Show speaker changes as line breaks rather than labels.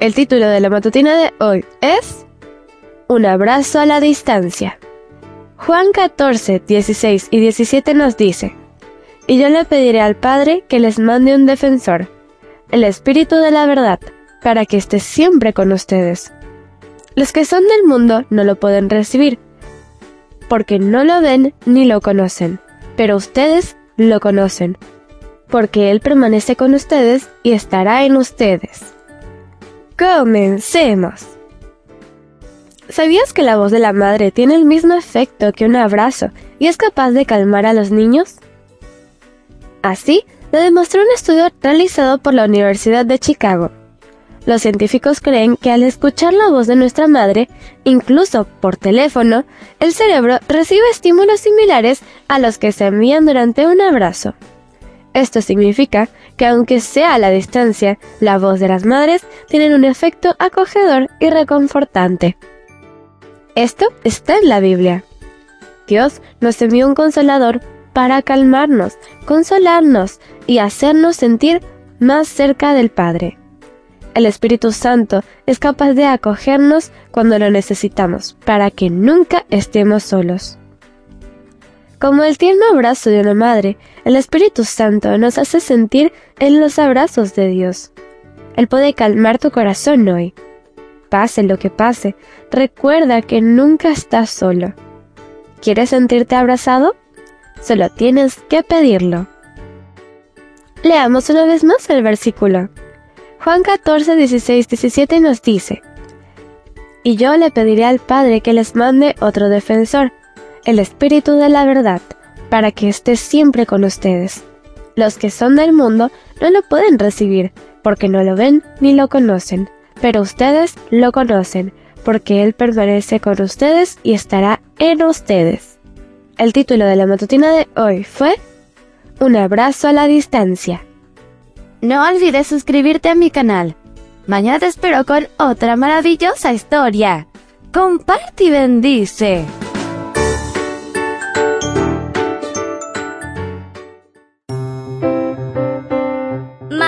El título de la matutina de hoy es Un abrazo a la distancia. Juan 14, 16 y 17 nos dice, Y yo le pediré al Padre que les mande un defensor, el Espíritu de la verdad, para que esté siempre con ustedes. Los que son del mundo no lo pueden recibir, porque no lo ven ni lo conocen, pero ustedes lo conocen porque Él permanece con ustedes y estará en ustedes. Comencemos. ¿Sabías que la voz de la madre tiene el mismo efecto que un abrazo y es capaz de calmar a los niños? Así lo demostró un estudio realizado por la Universidad de Chicago. Los científicos creen que al escuchar la voz de nuestra madre, incluso por teléfono, el cerebro recibe estímulos similares a los que se envían durante un abrazo. Esto significa que aunque sea a la distancia, la voz de las madres tiene un efecto acogedor y reconfortante. Esto está en la Biblia. Dios nos envió un consolador para calmarnos, consolarnos y hacernos sentir más cerca del Padre. El Espíritu Santo es capaz de acogernos cuando lo necesitamos, para que nunca estemos solos. Como el tierno abrazo de una madre, el Espíritu Santo nos hace sentir en los abrazos de Dios. Él puede calmar tu corazón hoy. Pase lo que pase, recuerda que nunca estás solo. ¿Quieres sentirte abrazado? Solo tienes que pedirlo. Leamos una vez más el versículo. Juan 14, 16, 17 nos dice, Y yo le pediré al Padre que les mande otro defensor el Espíritu de la verdad, para que esté siempre con ustedes. Los que son del mundo no lo pueden recibir, porque no lo ven ni lo conocen, pero ustedes lo conocen, porque Él permanece con ustedes y estará en ustedes. El título de la matutina de hoy fue Un abrazo a la distancia.
No olvides suscribirte a mi canal. Mañana te espero con otra maravillosa historia. Comparte y bendice.